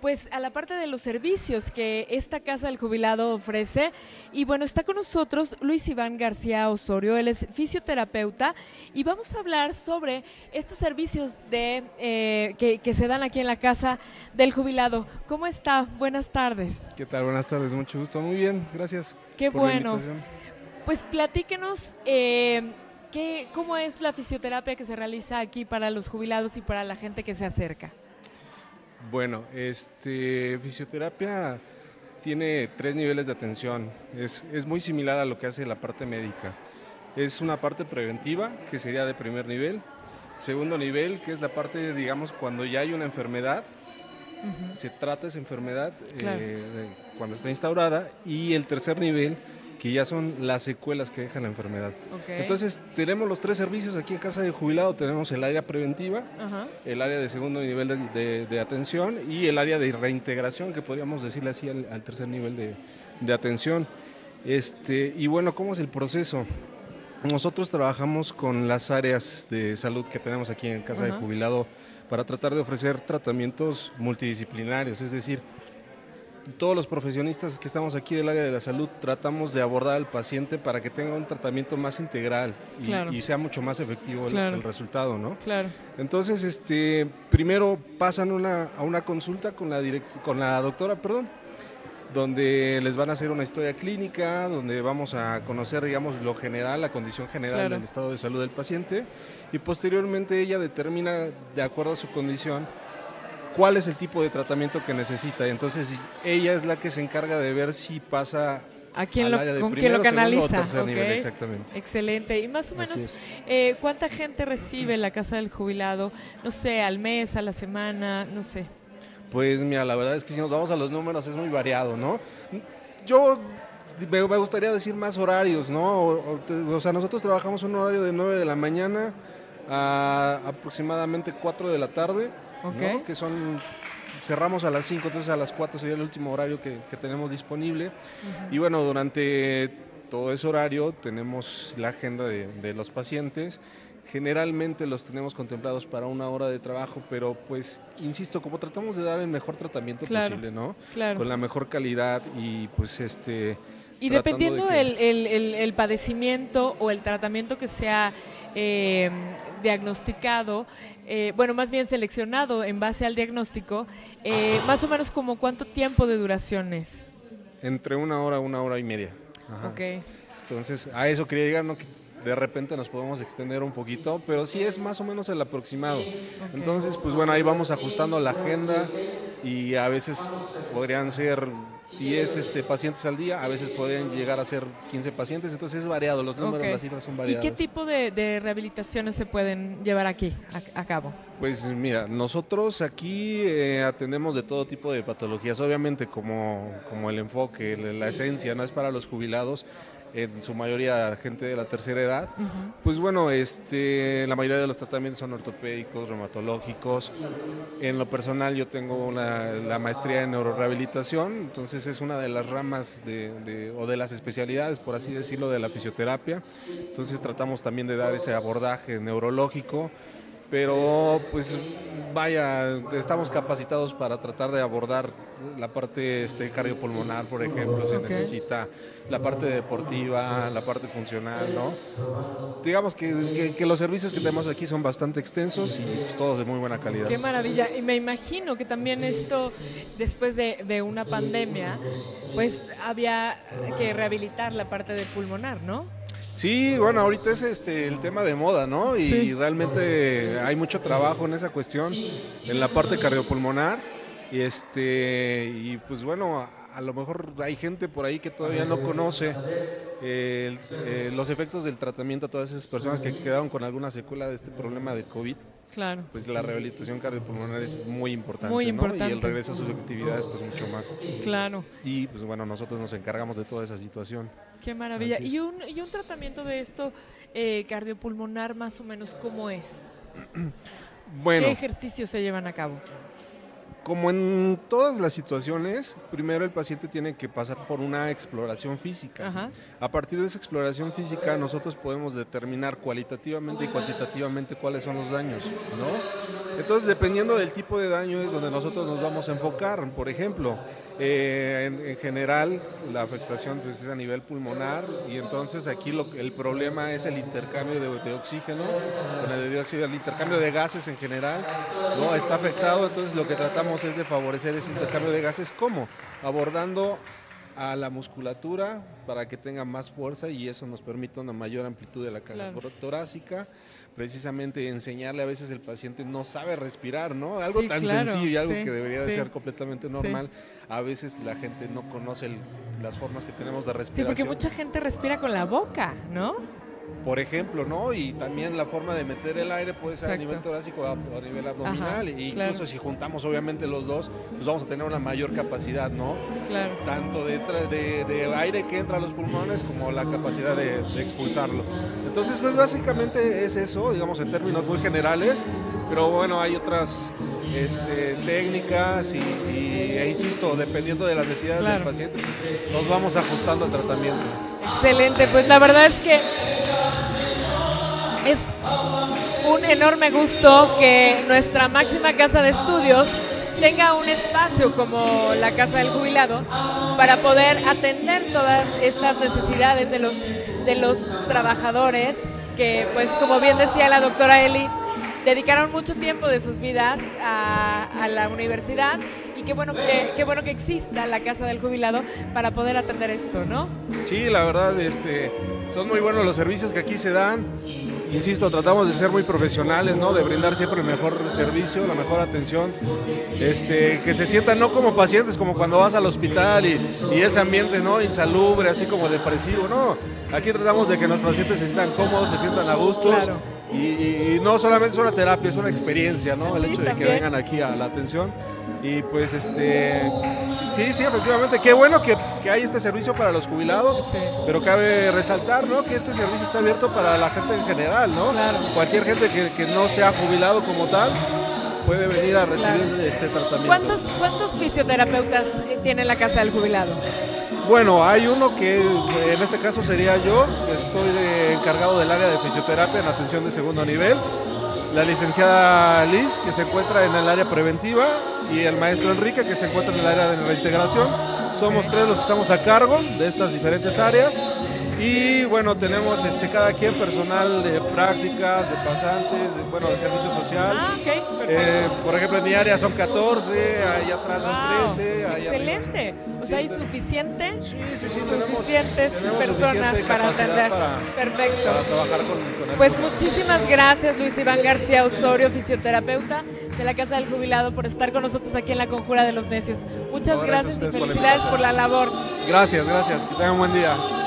pues a la parte de los servicios que esta Casa del Jubilado ofrece. Y bueno, está con nosotros Luis Iván García Osorio, él es fisioterapeuta y vamos a hablar sobre estos servicios de eh, que, que se dan aquí en la Casa del Jubilado. ¿Cómo está? Buenas tardes. ¿Qué tal? Buenas tardes, mucho gusto. Muy bien, gracias. Qué por bueno. Pues platíquenos eh, qué, cómo es la fisioterapia que se realiza aquí para los jubilados y para la gente que se acerca. Bueno, este, fisioterapia tiene tres niveles de atención. Es, es muy similar a lo que hace la parte médica. Es una parte preventiva, que sería de primer nivel. Segundo nivel, que es la parte, digamos, cuando ya hay una enfermedad, se trata esa enfermedad eh, Claro. cuando está instaurada. Y el tercer nivel, que ya son las secuelas que deja la enfermedad. Entonces, tenemos los tres servicios aquí en Casa de Jubilado. Tenemos el área preventiva, el área de segundo nivel de, de- de atención y el área de reintegración, que podríamos decirle así al, al tercer nivel de, de atención. Este, y bueno, ¿cómo es el proceso? Nosotros trabajamos con las áreas de salud que tenemos aquí en Casa Ajá. de Jubilado para tratar de ofrecer tratamientos multidisciplinarios, es decir, todos los profesionistas que estamos aquí del área de la salud tratamos de abordar al paciente para que tenga un tratamiento más integral y, Claro. y sea mucho más efectivo el- Claro. el resultado, ¿no? Claro. Entonces, este, primero pasan una, a una consulta con la, direct- con la doctora, perdón, donde les van a hacer una historia clínica, donde vamos a conocer, digamos, lo general, la condición general Claro. del estado de salud del paciente, y posteriormente ella determina, de acuerdo a su condición, cuál es el tipo de tratamiento que necesita. Entonces, ella es la que se encarga de ver si pasa ¿A quién al lo, área de ¿Con quién lo primero, segundo o canaliza? nivel, exactamente. Excelente. Y más o menos, eh, ¿cuánta gente recibe la Casa del Jubilado? No sé, al mes, a la semana, no sé. Pues mira, la verdad es que si nos vamos a los números es muy variado, ¿no? Yo me, me gustaría decir más horarios, ¿no? O, o sea, nosotros trabajamos un horario de 9 de la mañana a aproximadamente 4 de la tarde, ¿no? Ok. Que son, cerramos a las 5, entonces a las 4 sería el último horario que, que tenemos disponible. Y bueno, durante todo ese horario tenemos la agenda de, de los pacientes. Generalmente los tenemos contemplados para una hora de trabajo, pero pues, insisto, como tratamos de dar el mejor tratamiento Claro, posible, ¿no? Claro. Con la mejor calidad y pues este... Y dependiendo de que- el, el- el- el padecimiento o el tratamiento que sea eh, diagnosticado, eh, bueno, más bien seleccionado en base al diagnóstico, eh, más o menos como cuánto tiempo de duración es. Entre una hora, una hora y media. Ajá. Entonces, a eso quería llegar, ¿no? Que de repente nos podemos extender un poquito, pero sí es más o menos el aproximado. Entonces, pues bueno, ahí vamos ajustando la agenda y a veces podrían ser 10 este, pacientes al día, a veces podrían llegar a ser 15 pacientes, entonces es variado, los números, Ok. las cifras son ¿Y variadas. qué tipo de, de rehabilitaciones se pueden llevar aquí a, a cabo? Pues mira, nosotros aquí eh, atendemos de todo tipo de patologías, obviamente como, como el enfoque, la, esencia, no es para los jubilados, en su mayoría gente de la tercera edad. Pues bueno, este, la mayoría de los tratamientos son ortopédicos, reumatológicos. En lo personal yo tengo una- la maestría en neurorehabilitación, entonces es una de las ramas de, de- o de las especialidades, por así decirlo, de la fisioterapia. Entonces tratamos también de dar ese abordaje neurológico, pero pues vaya, estamos capacitados para tratar de abordar la parte este, cardiopulmonar, por ejemplo, se Ok. necesita la parte deportiva, la parte funcional, ¿no? Digamos que, que- que los servicios que tenemos aquí son bastante extensos y pues, todos de muy buena calidad. Qué maravilla. Y me imagino que también esto, después de, de una pandemia, pues había que rehabilitar la parte de pulmonar, ¿no? Sí, bueno, ahorita es este el tema de moda, ¿no? Y Sí. realmente hay mucho trabajo en esa cuestión, en la parte cardiopulmonar. Y este, y pues bueno, a, lo mejor hay gente por ahí que todavía no conoce eh, el- eh, los efectos del tratamiento a todas esas personas que quedaron con alguna secuela de este problema de COVID. Claro. Pues la rehabilitación cardiopulmonar es muy importante, Muy ¿no? Y importante. el regreso a sus actividades, pues mucho más. Claro. Y pues bueno, nosotros nos encargamos de toda esa situación. Qué maravilla. ¿Y un, y un tratamiento de esto eh, cardiopulmonar más o menos cómo es? Bueno. ¿Qué ejercicios se llevan a cabo? Como en todas las situaciones, primero el paciente tiene que pasar por una exploración física. Ajá. A partir de esa exploración física, nosotros podemos determinar cualitativamente y cuantitativamente cuáles son los daños, ¿no? Entonces, dependiendo del tipo de daño es donde nosotros nos vamos a enfocar. Por ejemplo, eh, en, general la afectación pues, es a nivel pulmonar y entonces aquí lo, el problema es el intercambio de, oxígeno con el dióxido, el intercambio de gases en general, ¿no? está afectado, entonces lo que tratamos es de favorecer ese intercambio de gases, ¿cómo? Abordando a la musculatura para que tenga más fuerza y eso nos permite una mayor amplitud de la caja torácica. Precisamente enseñarle a veces el paciente no sabe respirar, ¿no? Algo tan sencillo y algo que debería de ser completamente normal. A veces la gente no conoce las formas que tenemos de respirar. Sí, porque mucha gente respira con la boca, ¿no? Por ejemplo, ¿no? Y también la forma de meter el aire puede ser a nivel torácico o a, nivel abdominal. e incluso si juntamos obviamente los dos, pues vamos a tener una mayor capacidad, ¿no? Claro. Tanto de, de, aire que entra a los pulmones como la capacidad de, expulsarlo. Entonces, pues básicamente es eso, digamos en términos muy generales, pero bueno, hay otras este, técnicas y, e insisto, dependiendo de las necesidades del paciente, nos vamos ajustando al tratamiento. Excelente, pues la verdad es que es un enorme gusto que nuestra máxima casa de estudios tenga un espacio como la Casa del Jubilado para poder atender todas estas necesidades de los, de los trabajadores que, pues como bien decía la doctora Eli, dedicaron mucho tiempo de sus vidas a, a la universidad y qué bueno que qué bueno que exista la casa del jubilado para poder atender esto, ¿no? Sí, la verdad, este, son muy buenos los servicios que aquí se dan. Insisto, tratamos de ser muy profesionales, ¿no? De brindar siempre el mejor servicio, la mejor atención. Este, que se sientan no como pacientes, como cuando vas al hospital y, y ese ambiente, ¿no? Insalubre, así como depresivo, ¿no? Aquí tratamos de que los pacientes se sientan cómodos, se sientan a gusto. Y, no solamente es una terapia, es una experiencia, ¿no? El hecho de que vengan aquí a la atención. Y pues este, sí, sí, efectivamente, qué bueno que, que hay este servicio para los jubilados, pero cabe resaltar, ¿no? Que este servicio está abierto para la gente en general, ¿no? Cualquier gente que, que no sea jubilado como tal, puede venir a recibir este tratamiento. ¿Cuántos, ¿Cuántos fisioterapeutas tiene la Casa del Jubilado? Bueno, hay uno que en este caso sería yo, estoy encargado del área de fisioterapia en atención de segundo nivel la licenciada Liz, que se encuentra en el área preventiva, y el maestro Enrique, que se encuentra en el área de reintegración. Somos tres los que estamos a cargo de estas diferentes áreas. Y bueno, tenemos este, cada quien personal de prácticas, de pasantes, de, bueno, de servicio social. Ah, eh, por ejemplo, en mi área son 14, ahí atrás son 13. excelente. o sea, hay suficiente, suficientes personas para atender. Perfecto. trabajar con, Pues muchísimas gracias, Luis Iván García Osorio, fisioterapeuta de la Casa del Jubilado, por estar con nosotros aquí en la Conjura de los Necios. Muchas gracias, y felicidades por la labor. Gracias, gracias. Que tengan un buen día.